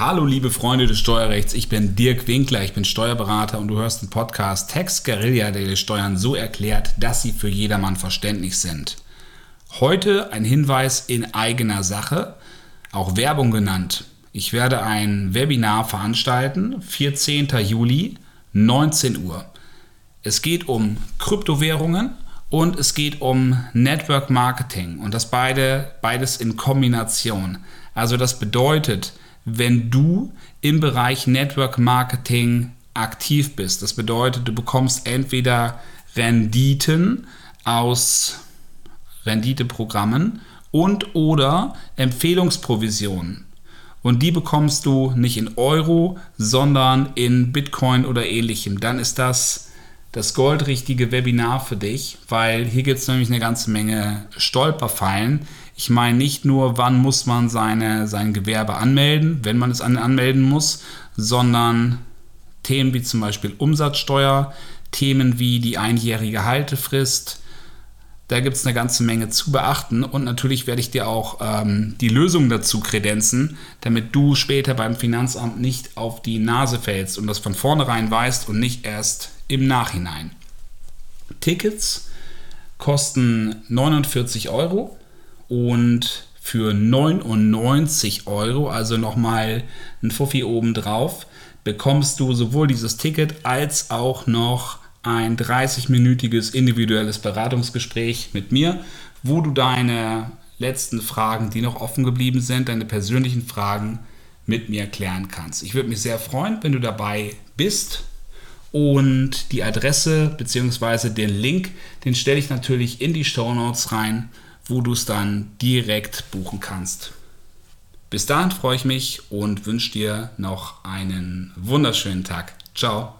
Hallo liebe Freunde des Steuerrechts, ich bin Dirk Winkler, ich bin Steuerberater und du hörst den Podcast Text Guerilla, der dir Steuern so erklärt, dass sie für jedermann verständlich sind. Heute ein Hinweis in eigener Sache, auch Werbung genannt. Ich werde ein Webinar veranstalten, 14. Juli, 19 Uhr. Es geht um Kryptowährungen und es geht um Network Marketing und das beide, beides in Kombination. Also das bedeutet, wenn du im Bereich Network Marketing aktiv bist. Das bedeutet, du bekommst entweder Renditen aus Renditeprogrammen und oder Empfehlungsprovisionen. Und die bekommst du nicht in Euro, sondern in Bitcoin oder ähnlichem. Dann ist das das goldrichtige Webinar für dich, weil hier gibt es nämlich eine ganze Menge Stolperfallen, ich meine nicht nur, wann muss man seine, sein Gewerbe anmelden, wenn man es anmelden muss, sondern Themen wie zum Beispiel Umsatzsteuer, Themen wie die einjährige Haltefrist. Da gibt es eine ganze Menge zu beachten und natürlich werde ich dir auch ähm, die Lösung dazu kredenzen, damit du später beim Finanzamt nicht auf die Nase fällst und das von vornherein weißt und nicht erst im Nachhinein. Tickets kosten 49 Euro und für 99 Euro, also nochmal ein Fuffi obendrauf, bekommst du sowohl dieses Ticket als auch noch ein 30-minütiges individuelles Beratungsgespräch mit mir, wo du deine letzten Fragen, die noch offen geblieben sind, deine persönlichen Fragen mit mir klären kannst. Ich würde mich sehr freuen, wenn du dabei bist. Und die Adresse bzw. den Link, den stelle ich natürlich in die Show Notes rein wo du es dann direkt buchen kannst. Bis dahin freue ich mich und wünsche dir noch einen wunderschönen Tag. Ciao.